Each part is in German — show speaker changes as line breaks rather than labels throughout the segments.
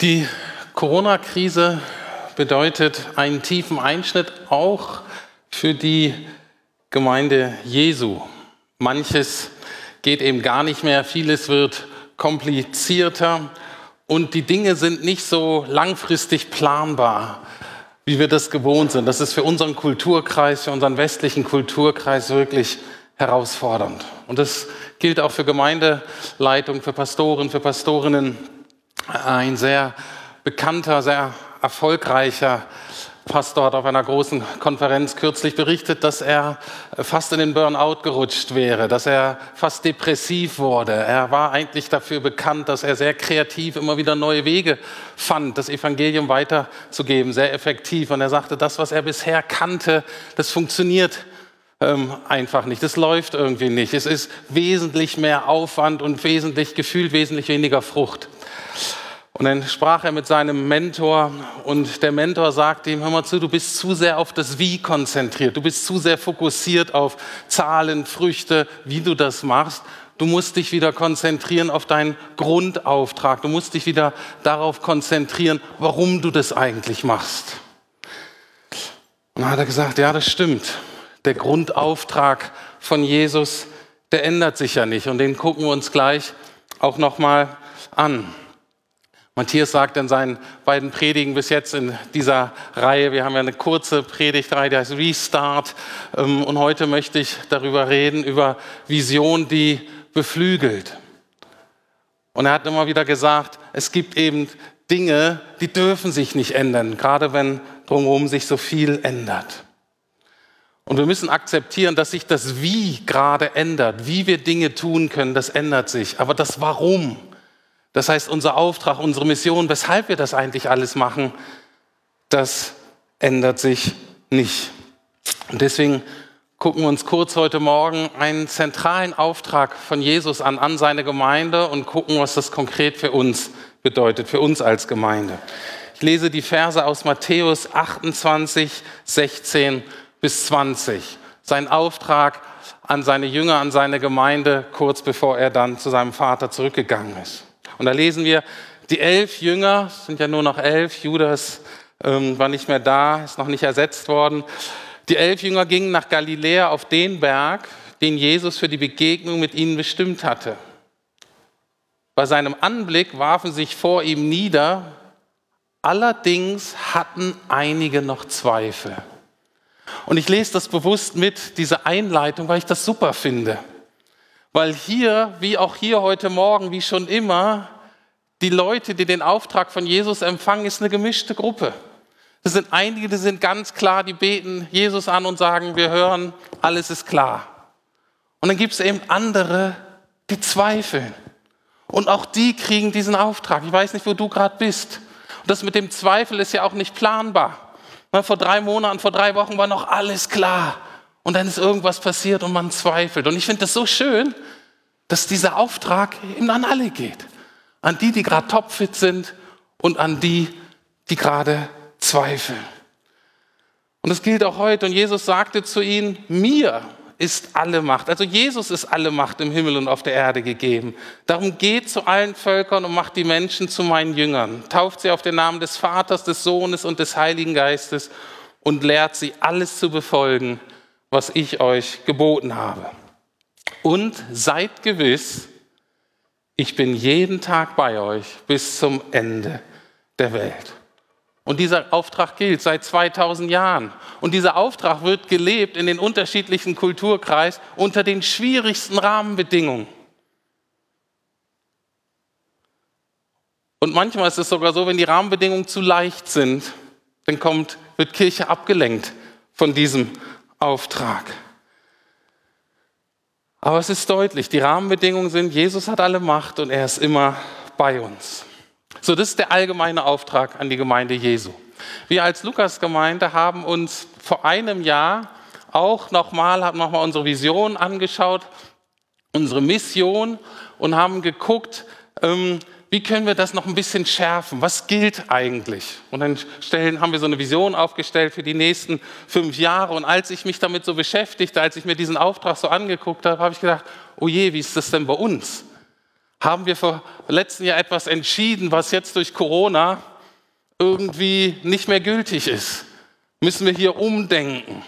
Die Corona-Krise bedeutet einen tiefen Einschnitt auch für die Gemeinde Jesu. Manches geht eben gar nicht mehr, vieles wird komplizierter und die Dinge sind nicht so langfristig planbar, wie wir das gewohnt sind. Das ist für unseren Kulturkreis, für unseren westlichen Kulturkreis wirklich herausfordernd. Und das gilt auch für Gemeindeleitung, für Pastoren, für Pastorinnen. Ein sehr bekannter, sehr erfolgreicher Pastor hat auf einer großen Konferenz kürzlich berichtet, dass er fast in den Burnout gerutscht wäre, dass er fast depressiv wurde. Er war eigentlich dafür bekannt, dass er sehr kreativ immer wieder neue Wege fand, das Evangelium weiterzugeben, sehr effektiv. Und er sagte, das, was er bisher kannte, das funktioniert ähm, einfach nicht. Das läuft irgendwie nicht. Es ist wesentlich mehr Aufwand und wesentlich gefühlt wesentlich weniger Frucht. Und dann sprach er mit seinem Mentor und der Mentor sagte ihm, hör mal zu, du bist zu sehr auf das Wie konzentriert, du bist zu sehr fokussiert auf Zahlen, Früchte, wie du das machst. Du musst dich wieder konzentrieren auf deinen Grundauftrag, du musst dich wieder darauf konzentrieren, warum du das eigentlich machst. Und dann hat er gesagt, ja, das stimmt. Der Grundauftrag von Jesus, der ändert sich ja nicht und den gucken wir uns gleich auch nochmal an. Matthias sagt in seinen beiden Predigen bis jetzt in dieser Reihe, wir haben ja eine kurze Predigtreihe, die heißt Restart. Ähm, und heute möchte ich darüber reden, über Vision, die beflügelt. Und er hat immer wieder gesagt, es gibt eben Dinge, die dürfen sich nicht ändern, gerade wenn drumherum sich so viel ändert. Und wir müssen akzeptieren, dass sich das Wie gerade ändert, wie wir Dinge tun können, das ändert sich. Aber das Warum, das heißt, unser Auftrag, unsere Mission, weshalb wir das eigentlich alles machen, das ändert sich nicht. Und deswegen gucken wir uns kurz heute Morgen einen zentralen Auftrag von Jesus an, an seine Gemeinde und gucken, was das konkret für uns bedeutet, für uns als Gemeinde. Ich lese die Verse aus Matthäus 28, 16 bis 20. Sein Auftrag an seine Jünger, an seine Gemeinde, kurz bevor er dann zu seinem Vater zurückgegangen ist. Und da lesen wir, die elf Jünger, sind ja nur noch elf, Judas ähm, war nicht mehr da, ist noch nicht ersetzt worden. Die elf Jünger gingen nach Galiläa auf den Berg, den Jesus für die Begegnung mit ihnen bestimmt hatte. Bei seinem Anblick warfen sich vor ihm nieder, allerdings hatten einige noch Zweifel. Und ich lese das bewusst mit, diese Einleitung, weil ich das super finde. Weil hier, wie auch hier heute Morgen, wie schon immer, die Leute, die den Auftrag von Jesus empfangen, ist eine gemischte Gruppe. Das sind einige, die sind ganz klar, die beten Jesus an und sagen, wir hören, alles ist klar. Und dann gibt es eben andere, die zweifeln. Und auch die kriegen diesen Auftrag. Ich weiß nicht, wo du gerade bist. Und das mit dem Zweifel ist ja auch nicht planbar. Vor drei Monaten, vor drei Wochen war noch alles klar und dann ist irgendwas passiert und man zweifelt. Und ich finde das so schön, dass dieser Auftrag eben an alle geht. An die, die gerade topfit sind und an die, die gerade zweifeln. Und das gilt auch heute. Und Jesus sagte zu ihnen, mir ist alle Macht. Also Jesus ist alle Macht im Himmel und auf der Erde gegeben. Darum geht zu allen Völkern und macht die Menschen zu meinen Jüngern. Tauft sie auf den Namen des Vaters, des Sohnes und des Heiligen Geistes und lehrt sie alles zu befolgen, was ich euch geboten habe. Und seid gewiss, ich bin jeden Tag bei euch bis zum Ende der Welt. Und dieser Auftrag gilt seit 2000 Jahren. Und dieser Auftrag wird gelebt in den unterschiedlichen Kulturkreisen unter den schwierigsten Rahmenbedingungen. Und manchmal ist es sogar so, wenn die Rahmenbedingungen zu leicht sind, dann kommt, wird Kirche abgelenkt von diesem Auftrag. Aber es ist deutlich, die Rahmenbedingungen sind, Jesus hat alle Macht und er ist immer bei uns. So, das ist der allgemeine Auftrag an die Gemeinde Jesu. Wir als Lukas-Gemeinde haben uns vor einem Jahr auch nochmal, haben unsere Vision angeschaut, unsere Mission und haben geguckt, ähm, wie können wir das noch ein bisschen schärfen? Was gilt eigentlich? Und dann stellen, haben wir so eine Vision aufgestellt für die nächsten fünf Jahre. Und als ich mich damit so beschäftigte, als ich mir diesen Auftrag so angeguckt habe, habe ich gedacht, oh je, wie ist das denn bei uns? Haben wir vor letzten Jahr etwas entschieden, was jetzt durch Corona irgendwie nicht mehr gültig ist? Müssen wir hier umdenken?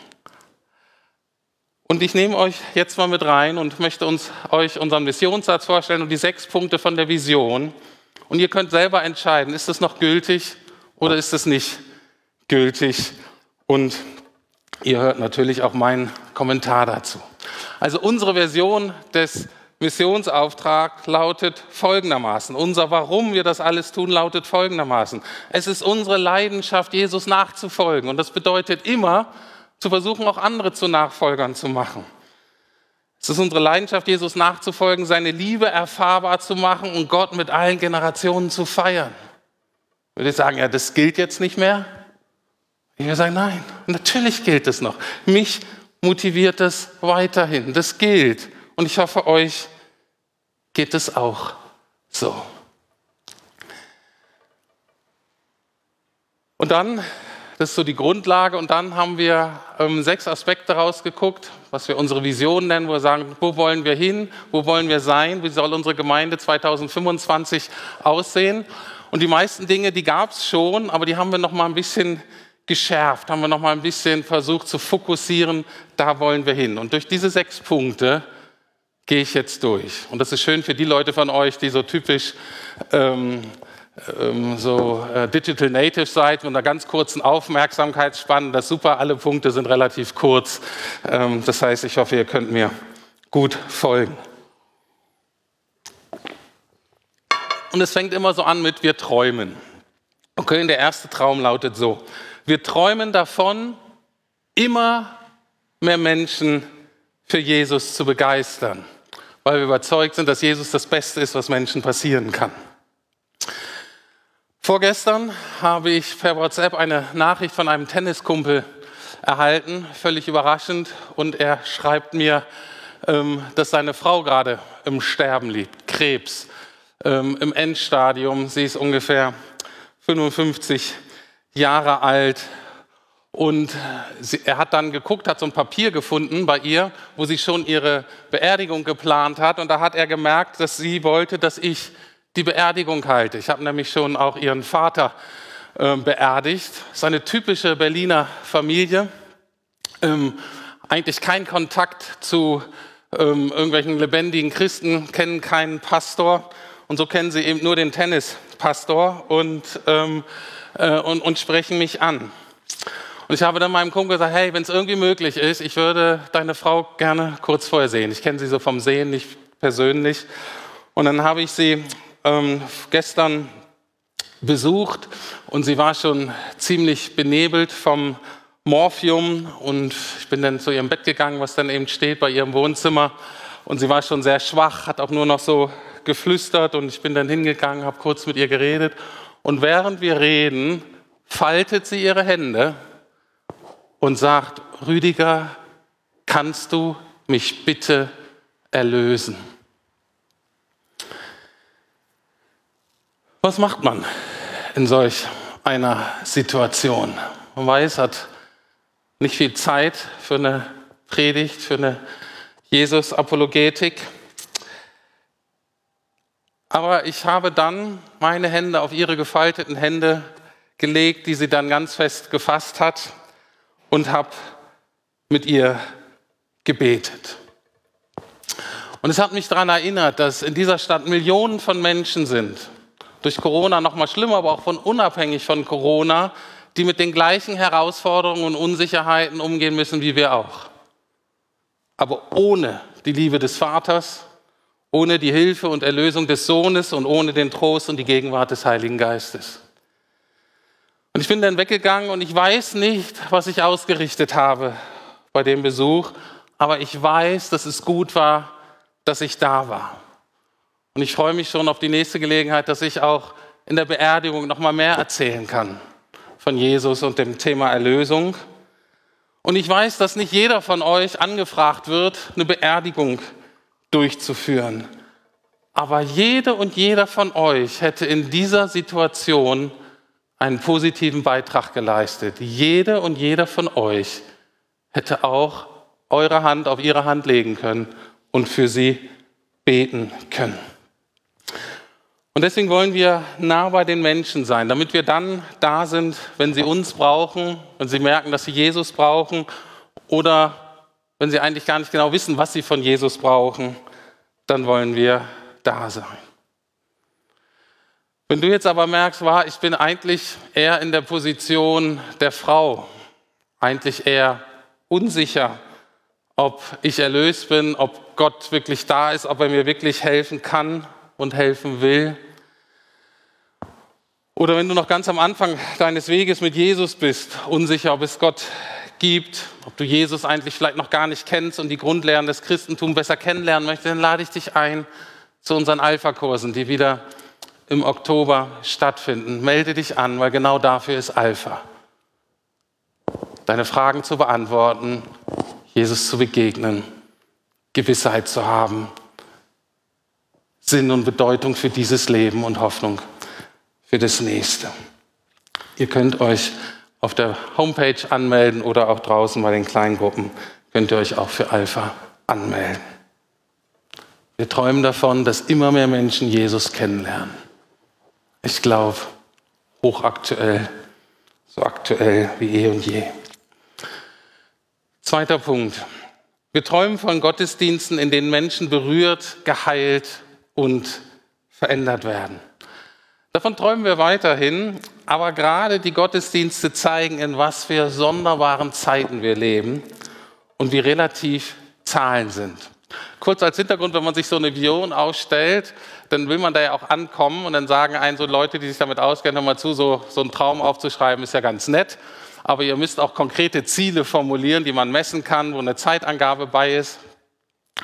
Und ich nehme euch jetzt mal mit rein und möchte uns, euch unseren Missionssatz vorstellen und die sechs Punkte von der Vision. Und ihr könnt selber entscheiden, ist es noch gültig oder ist es nicht gültig? Und ihr hört natürlich auch meinen Kommentar dazu. Also unsere Version des Missionsauftrags lautet folgendermaßen. Unser Warum wir das alles tun, lautet folgendermaßen. Es ist unsere Leidenschaft, Jesus nachzufolgen. Und das bedeutet immer, zu versuchen, auch andere zu Nachfolgern zu machen. Es ist unsere Leidenschaft, Jesus nachzufolgen, seine Liebe erfahrbar zu machen und Gott mit allen Generationen zu feiern. Würde ich sagen, ja, das gilt jetzt nicht mehr? Ich würde sagen, nein, natürlich gilt es noch. Mich motiviert es weiterhin. Das gilt. Und ich hoffe, euch geht es auch so. Und dann das ist so die Grundlage. Und dann haben wir ähm, sechs Aspekte rausgeguckt, was wir unsere Vision nennen, wo wir sagen, wo wollen wir hin, wo wollen wir sein, wie soll unsere Gemeinde 2025 aussehen. Und die meisten Dinge, die gab es schon, aber die haben wir noch mal ein bisschen geschärft, haben wir noch mal ein bisschen versucht zu fokussieren, da wollen wir hin. Und durch diese sechs Punkte gehe ich jetzt durch. Und das ist schön für die Leute von euch, die so typisch ähm, ähm, so äh, Digital Native seid mit einer ganz kurzen Aufmerksamkeitsspanne. Das ist super, alle Punkte sind relativ kurz. Ähm, das heißt, ich hoffe, ihr könnt mir gut folgen. Und es fängt immer so an mit wir träumen. Okay, der erste Traum lautet so. Wir träumen davon, immer mehr Menschen für Jesus zu begeistern, weil wir überzeugt sind, dass Jesus das Beste ist, was Menschen passieren kann. Vorgestern habe ich per WhatsApp eine Nachricht von einem Tenniskumpel erhalten, völlig überraschend, und er schreibt mir, ähm, dass seine Frau gerade im Sterben liegt, Krebs, ähm, im Endstadium. Sie ist ungefähr 55 Jahre alt. Und er hat dann geguckt, hat so ein Papier gefunden bei ihr, wo sie schon ihre Beerdigung geplant hat. Und da hat er gemerkt, dass sie wollte, dass ich die Beerdigung halte. Ich habe nämlich schon auch ihren Vater äh, beerdigt. Das ist eine typische Berliner Familie. Ähm, eigentlich kein Kontakt zu ähm, irgendwelchen lebendigen Christen, kennen keinen Pastor. Und so kennen sie eben nur den Tennispastor und, ähm, äh, und, und sprechen mich an. Und ich habe dann meinem Kumpel gesagt, hey, wenn es irgendwie möglich ist, ich würde deine Frau gerne kurz vorher sehen. Ich kenne sie so vom Sehen, nicht persönlich. Und dann habe ich sie ähm, gestern besucht und sie war schon ziemlich benebelt vom Morphium. Und ich bin dann zu ihrem Bett gegangen, was dann eben steht bei ihrem Wohnzimmer. Und sie war schon sehr schwach, hat auch nur noch so geflüstert. Und ich bin dann hingegangen, habe kurz mit ihr geredet. Und während wir reden, faltet sie ihre Hände und sagt, Rüdiger, kannst du mich bitte erlösen? Was macht man in solch einer Situation? Man weiß, hat nicht viel Zeit für eine Predigt, für eine Jesus-Apologetik. Aber ich habe dann meine Hände auf ihre gefalteten Hände gelegt, die sie dann ganz fest gefasst hat und habe mit ihr gebetet. Und es hat mich daran erinnert, dass in dieser Stadt Millionen von Menschen sind, durch Corona noch mal schlimmer, aber auch von unabhängig von Corona, die mit den gleichen Herausforderungen und Unsicherheiten umgehen müssen wie wir auch. Aber ohne die Liebe des Vaters, ohne die Hilfe und Erlösung des Sohnes und ohne den Trost und die Gegenwart des Heiligen Geistes. Und ich bin dann weggegangen und ich weiß nicht, was ich ausgerichtet habe bei dem Besuch, aber ich weiß, dass es gut war, dass ich da war. Und ich freue mich schon auf die nächste Gelegenheit, dass ich auch in der Beerdigung noch mal mehr erzählen kann von Jesus und dem Thema Erlösung. Und ich weiß, dass nicht jeder von euch angefragt wird, eine Beerdigung durchzuführen. Aber jede und jeder von euch hätte in dieser Situation einen positiven Beitrag geleistet. Jede und jeder von euch hätte auch eure Hand auf ihre Hand legen können und für sie beten können. Und deswegen wollen wir nah bei den Menschen sein, damit wir dann da sind, wenn sie uns brauchen, wenn sie merken, dass sie Jesus brauchen oder wenn sie eigentlich gar nicht genau wissen, was sie von Jesus brauchen, dann wollen wir da sein. Wenn du jetzt aber merkst, war, ich bin eigentlich eher in der Position der Frau, eigentlich eher unsicher, ob ich erlöst bin, ob Gott wirklich da ist, ob er mir wirklich helfen kann und helfen will. Oder wenn du noch ganz am Anfang deines Weges mit Jesus bist, unsicher, ob es Gott gibt, ob du Jesus eigentlich vielleicht noch gar nicht kennst und die Grundlehren des Christentums besser kennenlernen möchtest, dann lade ich dich ein zu unseren Alpha-Kursen, die wieder im Oktober stattfinden. Melde dich an, weil genau dafür ist Alpha. Deine Fragen zu beantworten, Jesus zu begegnen, Gewissheit zu haben, Sinn und Bedeutung für dieses Leben und Hoffnung für das nächste. Ihr könnt euch auf der Homepage anmelden oder auch draußen bei den kleinen Gruppen könnt ihr euch auch für Alpha anmelden. Wir träumen davon, dass immer mehr Menschen Jesus kennenlernen. Ich glaube, hochaktuell, so aktuell wie eh und je. Zweiter Punkt. Wir träumen von Gottesdiensten, in denen Menschen berührt, geheilt und verändert werden. Davon träumen wir weiterhin, aber gerade die Gottesdienste zeigen, in was für sonderbaren Zeiten wir leben und wie relativ Zahlen sind. Kurz als Hintergrund, wenn man sich so eine Vision ausstellt, dann will man da ja auch ankommen und dann sagen einen so Leute, die sich damit auskennen, mal zu, so, so einen Traum aufzuschreiben ist ja ganz nett aber ihr müsst auch konkrete Ziele formulieren, die man messen kann, wo eine Zeitangabe bei ist.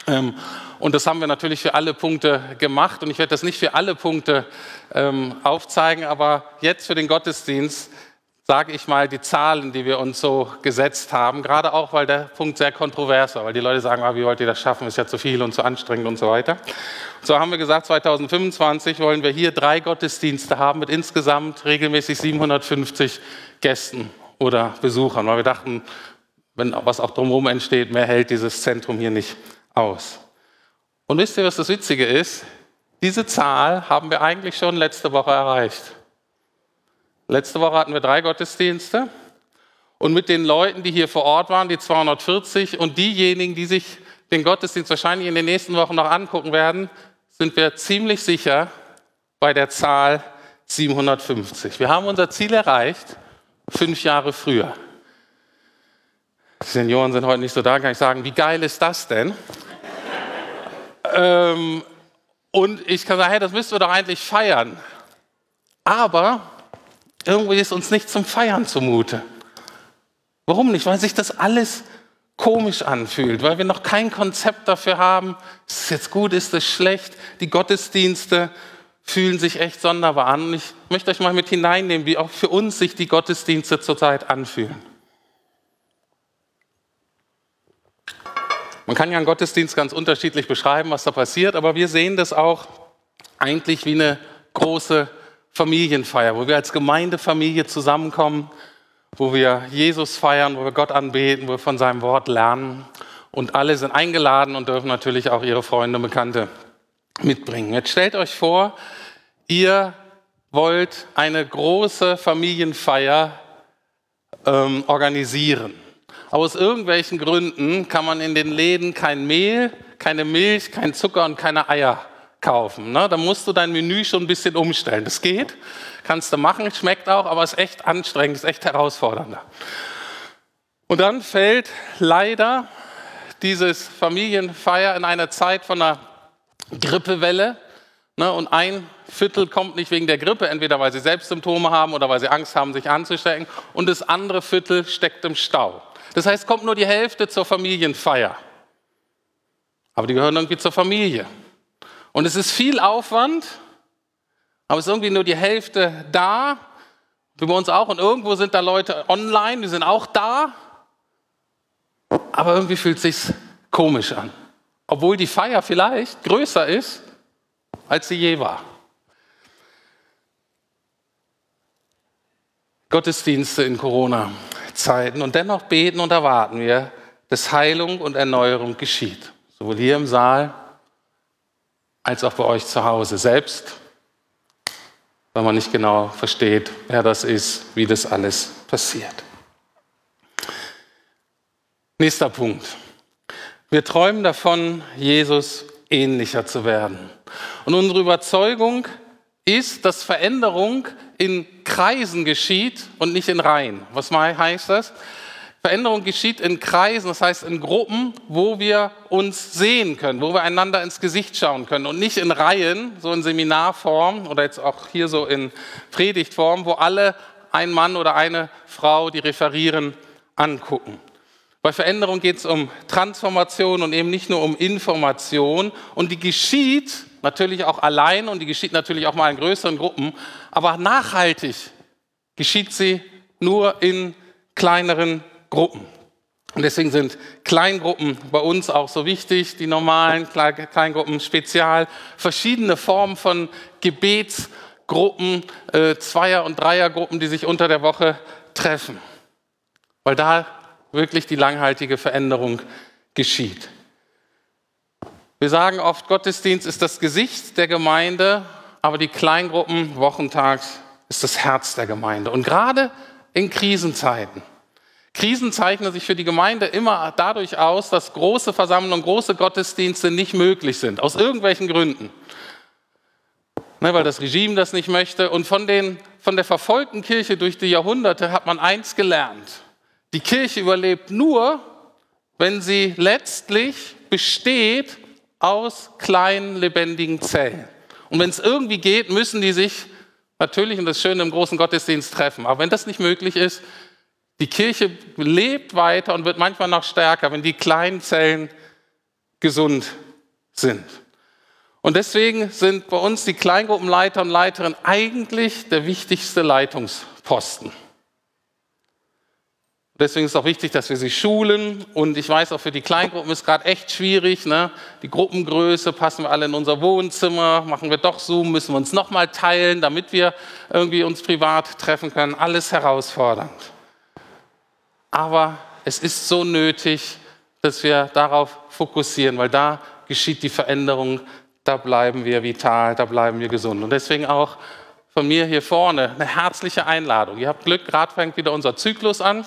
Ähm, und das haben wir natürlich für alle Punkte gemacht. Und ich werde das nicht für alle Punkte ähm, aufzeigen, aber jetzt für den Gottesdienst sage ich mal die Zahlen, die wir uns so gesetzt haben, gerade auch, weil der Punkt sehr kontrovers war, weil die Leute sagen, ah, wie wollt ihr das schaffen, ist ja zu viel und zu anstrengend und so weiter. So haben wir gesagt, 2025 wollen wir hier drei Gottesdienste haben mit insgesamt regelmäßig 750 Gästen oder Besuchern, weil wir dachten, wenn was auch drumherum entsteht, mehr hält dieses Zentrum hier nicht aus. Und wisst ihr, was das Witzige ist? Diese Zahl haben wir eigentlich schon letzte Woche erreicht. Letzte Woche hatten wir drei Gottesdienste und mit den Leuten, die hier vor Ort waren, die 240 und diejenigen, die sich den Gottesdienst wahrscheinlich in den nächsten Wochen noch angucken werden, sind wir ziemlich sicher bei der Zahl 750. Wir haben unser Ziel erreicht fünf Jahre früher. Die Senioren sind heute nicht so da, kann ich sagen, wie geil ist das denn? ähm, und ich kann sagen, hey, das müssten wir doch eigentlich feiern. Aber irgendwie ist uns nicht zum Feiern zumute. Warum nicht? Weil sich das alles komisch anfühlt, weil wir noch kein Konzept dafür haben, ist es jetzt gut, ist es schlecht, die Gottesdienste, fühlen sich echt sonderbar an. Und ich möchte euch mal mit hineinnehmen, wie auch für uns sich die Gottesdienste zurzeit anfühlen. Man kann ja einen Gottesdienst ganz unterschiedlich beschreiben, was da passiert, aber wir sehen das auch eigentlich wie eine große Familienfeier, wo wir als Gemeindefamilie zusammenkommen, wo wir Jesus feiern, wo wir Gott anbeten, wo wir von seinem Wort lernen. Und alle sind eingeladen und dürfen natürlich auch ihre Freunde und Bekannte mitbringen. Jetzt stellt euch vor, ihr wollt eine große Familienfeier ähm, organisieren. Aus irgendwelchen Gründen kann man in den Läden kein Mehl, keine Milch, kein Zucker und keine Eier kaufen. Ne? Da musst du dein Menü schon ein bisschen umstellen. Das geht, kannst du machen, schmeckt auch, aber ist echt anstrengend, ist echt herausfordernder. Und dann fällt leider dieses Familienfeier in eine Zeit von einer Grippewelle. Ne, und ein Viertel kommt nicht wegen der Grippe, entweder weil sie selbst Symptome haben oder weil sie Angst haben, sich anzustecken. Und das andere Viertel steckt im Stau. Das heißt, kommt nur die Hälfte zur Familienfeier. Aber die gehören irgendwie zur Familie. Und es ist viel Aufwand, aber es ist irgendwie nur die Hälfte da, wie bei uns auch. Und irgendwo sind da Leute online, die sind auch da. Aber irgendwie fühlt es sich komisch an. Obwohl die Feier vielleicht größer ist als sie je war. Gottesdienste in Corona-Zeiten und dennoch beten und erwarten wir, dass Heilung und Erneuerung geschieht. Sowohl hier im Saal als auch bei euch zu Hause selbst, weil man nicht genau versteht, wer das ist, wie das alles passiert. Nächster Punkt. Wir träumen davon, Jesus ähnlicher zu werden. Und unsere Überzeugung ist, dass Veränderung in Kreisen geschieht und nicht in Reihen. Was heißt das? Veränderung geschieht in Kreisen, das heißt in Gruppen, wo wir uns sehen können, wo wir einander ins Gesicht schauen können und nicht in Reihen, so in Seminarform oder jetzt auch hier so in Predigtform, wo alle ein Mann oder eine Frau, die referieren, angucken. Bei Veränderung geht es um Transformation und eben nicht nur um Information. Und die geschieht natürlich auch allein und die geschieht natürlich auch mal in größeren Gruppen. Aber nachhaltig geschieht sie nur in kleineren Gruppen. Und deswegen sind Kleingruppen bei uns auch so wichtig, die normalen Kleingruppen, Spezial, verschiedene Formen von Gebetsgruppen, äh, Zweier- und Dreiergruppen, die sich unter der Woche treffen. Weil da wirklich die langhaltige Veränderung geschieht. Wir sagen oft, Gottesdienst ist das Gesicht der Gemeinde, aber die Kleingruppen wochentags ist das Herz der Gemeinde. Und gerade in Krisenzeiten. Krisen zeichnen sich für die Gemeinde immer dadurch aus, dass große Versammlungen, große Gottesdienste nicht möglich sind, aus irgendwelchen Gründen. Ne, weil das Regime das nicht möchte. Und von, den, von der verfolgten Kirche durch die Jahrhunderte hat man eins gelernt. Die Kirche überlebt nur, wenn sie letztlich besteht aus kleinen, lebendigen Zellen. Und wenn es irgendwie geht, müssen die sich natürlich, und das Schöne im großen Gottesdienst, treffen. Aber wenn das nicht möglich ist, die Kirche lebt weiter und wird manchmal noch stärker, wenn die kleinen Zellen gesund sind. Und deswegen sind bei uns die Kleingruppenleiter und Leiterinnen eigentlich der wichtigste Leitungsposten. Deswegen ist es auch wichtig, dass wir sie schulen. Und ich weiß auch, für die Kleingruppen ist gerade echt schwierig. Ne? Die Gruppengröße passen wir alle in unser Wohnzimmer, machen wir doch Zoom, müssen wir uns nochmal teilen, damit wir irgendwie uns privat treffen können. Alles herausfordernd. Aber es ist so nötig, dass wir darauf fokussieren, weil da geschieht die Veränderung, da bleiben wir vital, da bleiben wir gesund. Und deswegen auch von mir hier vorne eine herzliche Einladung. Ihr habt Glück, gerade fängt wieder unser Zyklus an.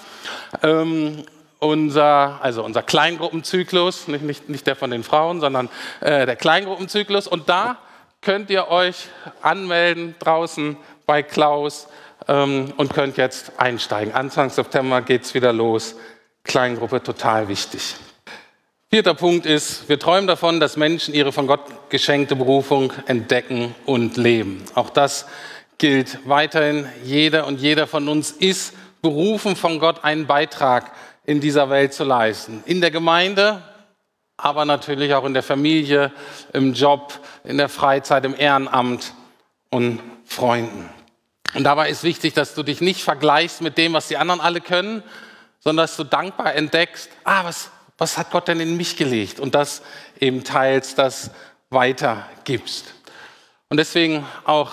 Ähm, unser, also unser Kleingruppenzyklus, nicht, nicht, nicht der von den Frauen, sondern äh, der Kleingruppenzyklus. Und da könnt ihr euch anmelden draußen bei Klaus ähm, und könnt jetzt einsteigen. Anfang September geht es wieder los. Kleingruppe total wichtig. Vierter Punkt ist, wir träumen davon, dass Menschen ihre von Gott geschenkte Berufung entdecken und leben. Auch das gilt weiterhin. Jeder und jeder von uns ist berufen von Gott, einen Beitrag in dieser Welt zu leisten. In der Gemeinde, aber natürlich auch in der Familie, im Job, in der Freizeit, im Ehrenamt und Freunden. Und dabei ist wichtig, dass du dich nicht vergleichst mit dem, was die anderen alle können, sondern dass du dankbar entdeckst, ah, was, was hat Gott denn in mich gelegt? Und das eben teilst, das weitergibst. Und deswegen auch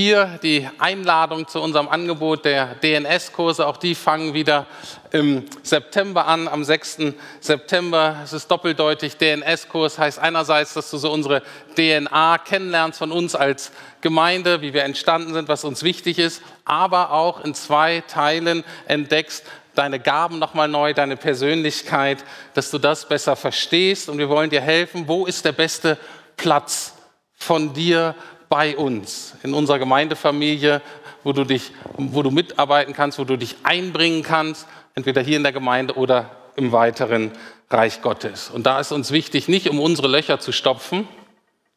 hier die Einladung zu unserem Angebot der DNS-Kurse. Auch die fangen wieder im September an, am 6. September. Es ist doppeldeutig. DNS-Kurs heißt einerseits, dass du so unsere DNA kennenlernst von uns als Gemeinde, wie wir entstanden sind, was uns wichtig ist, aber auch in zwei Teilen entdeckst, deine Gaben nochmal neu, deine Persönlichkeit, dass du das besser verstehst. Und wir wollen dir helfen, wo ist der beste Platz von dir bei uns, in unserer Gemeindefamilie, wo du, dich, wo du mitarbeiten kannst, wo du dich einbringen kannst, entweder hier in der Gemeinde oder im weiteren Reich Gottes. Und da ist uns wichtig, nicht um unsere Löcher zu stopfen,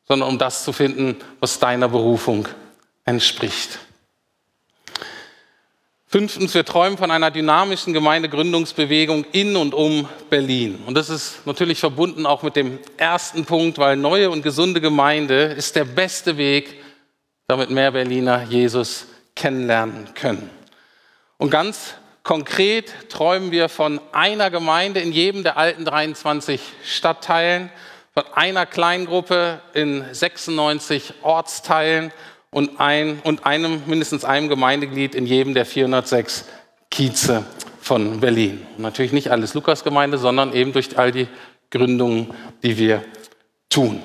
sondern um das zu finden, was deiner Berufung entspricht. Fünftens, wir träumen von einer dynamischen Gemeindegründungsbewegung in und um Berlin. Und das ist natürlich verbunden auch mit dem ersten Punkt, weil neue und gesunde Gemeinde ist der beste Weg, damit mehr Berliner Jesus kennenlernen können. Und ganz konkret träumen wir von einer Gemeinde in jedem der alten 23 Stadtteilen, von einer Kleingruppe in 96 Ortsteilen und, ein, und einem, mindestens einem Gemeindeglied in jedem der 406 Kieze von Berlin. natürlich nicht alles Lukasgemeinde, sondern eben durch all die Gründungen, die wir tun.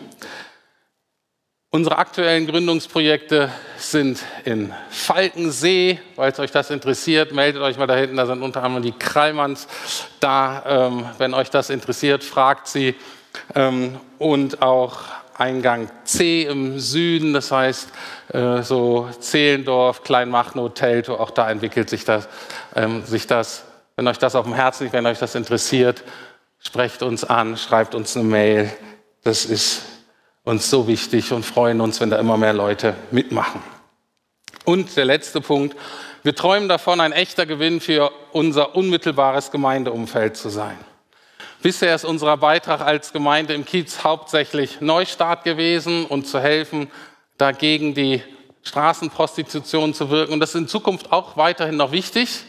Unsere aktuellen Gründungsprojekte sind in Falkensee. Falls euch das interessiert, meldet euch mal da hinten. Da sind unter anderem die Krallmanns da. Ähm, wenn euch das interessiert, fragt sie. Ähm, und auch Eingang C im Süden, das heißt äh, so Zehlendorf, Kleinmachnow, Teltow, auch da entwickelt sich das, ähm, sich das. Wenn euch das auf dem Herzen liegt, wenn euch das interessiert, sprecht uns an, schreibt uns eine Mail. Das ist uns so wichtig und freuen uns, wenn da immer mehr Leute mitmachen. Und der letzte Punkt, wir träumen davon, ein echter Gewinn für unser unmittelbares Gemeindeumfeld zu sein. Bisher ist unser Beitrag als Gemeinde im Kiez hauptsächlich Neustart gewesen und zu helfen, dagegen die Straßenprostitution zu wirken. Und das ist in Zukunft auch weiterhin noch wichtig.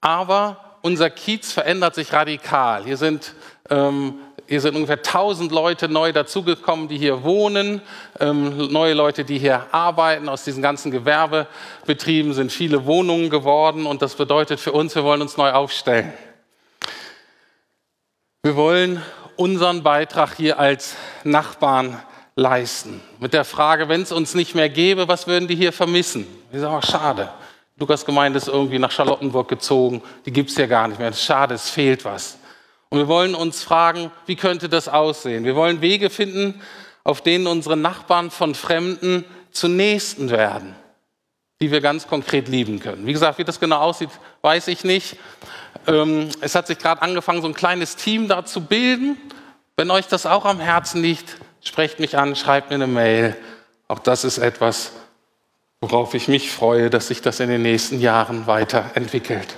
Aber unser Kiez verändert sich radikal. Hier sind, ähm, hier sind ungefähr 1000 Leute neu dazugekommen, die hier wohnen, ähm, neue Leute, die hier arbeiten. Aus diesen ganzen Gewerbebetrieben sind viele Wohnungen geworden. Und das bedeutet für uns, wir wollen uns neu aufstellen. Wir wollen unseren Beitrag hier als Nachbarn leisten. Mit der Frage, wenn es uns nicht mehr gäbe, was würden die hier vermissen? Wir sagen, oh, schade. Lukas Gemeinde ist irgendwie nach Charlottenburg gezogen. Die gibt es hier gar nicht mehr. Schade, es fehlt was. Und wir wollen uns fragen, wie könnte das aussehen? Wir wollen Wege finden, auf denen unsere Nachbarn von Fremden zu Nächsten werden, die wir ganz konkret lieben können. Wie gesagt, wie das genau aussieht, weiß ich nicht. Ähm, es hat sich gerade angefangen, so ein kleines Team da zu bilden. Wenn euch das auch am Herzen liegt, sprecht mich an, schreibt mir eine Mail. Auch das ist etwas, worauf ich mich freue, dass sich das in den nächsten Jahren weiterentwickelt.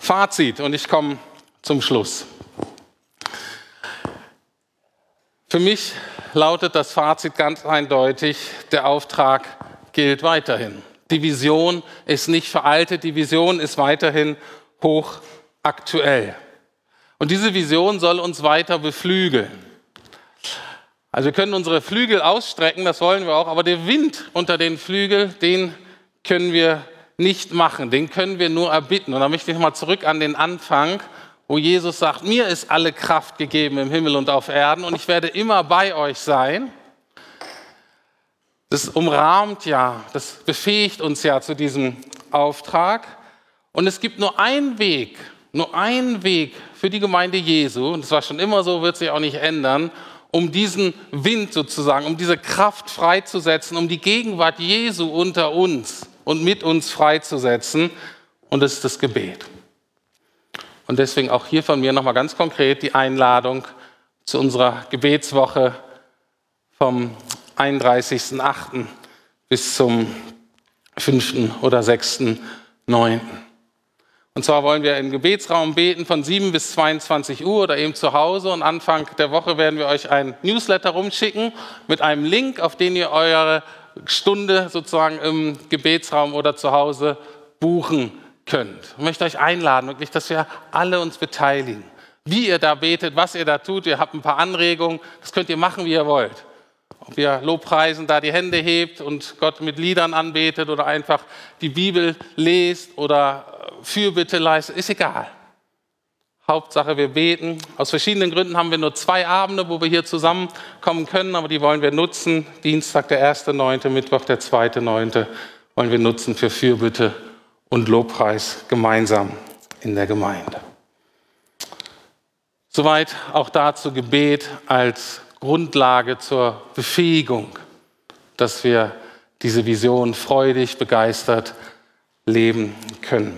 Fazit, und ich komme zum Schluss. Für mich lautet das Fazit ganz eindeutig, der Auftrag gilt weiterhin. Die Vision ist nicht veraltet, die Vision ist weiterhin hochaktuell. Und diese Vision soll uns weiter beflügeln. Also wir können unsere Flügel ausstrecken, das wollen wir auch, aber der Wind unter den Flügel, den können wir nicht machen, den können wir nur erbitten. Und da möchte ich mal zurück an den Anfang, wo Jesus sagt, mir ist alle Kraft gegeben im Himmel und auf Erden und ich werde immer bei euch sein. Das umrahmt ja, das befähigt uns ja zu diesem Auftrag. Und es gibt nur einen Weg, nur einen Weg für die Gemeinde Jesu, und das war schon immer so, wird sich auch nicht ändern, um diesen Wind sozusagen, um diese Kraft freizusetzen, um die Gegenwart Jesu unter uns und mit uns freizusetzen. Und das ist das Gebet. Und deswegen auch hier von mir nochmal ganz konkret die Einladung zu unserer Gebetswoche vom 31.08. bis zum 5. oder 6.09. Und zwar wollen wir im Gebetsraum beten von 7 bis 22 Uhr oder eben zu Hause. Und Anfang der Woche werden wir euch ein Newsletter rumschicken mit einem Link, auf den ihr eure Stunde sozusagen im Gebetsraum oder zu Hause buchen könnt. Ich möchte euch einladen, wirklich, dass wir alle uns beteiligen. Wie ihr da betet, was ihr da tut, ihr habt ein paar Anregungen, das könnt ihr machen, wie ihr wollt. Ob ihr Lobpreisen da die Hände hebt und Gott mit Liedern anbetet oder einfach die Bibel lest oder Fürbitte leistet, ist egal. Hauptsache, wir beten. Aus verschiedenen Gründen haben wir nur zwei Abende, wo wir hier zusammenkommen können, aber die wollen wir nutzen. Dienstag der 1.9., Mittwoch der 2.9. wollen wir nutzen für Fürbitte und Lobpreis gemeinsam in der Gemeinde. Soweit auch dazu Gebet als Grundlage zur Befähigung, dass wir diese Vision freudig, begeistert leben können.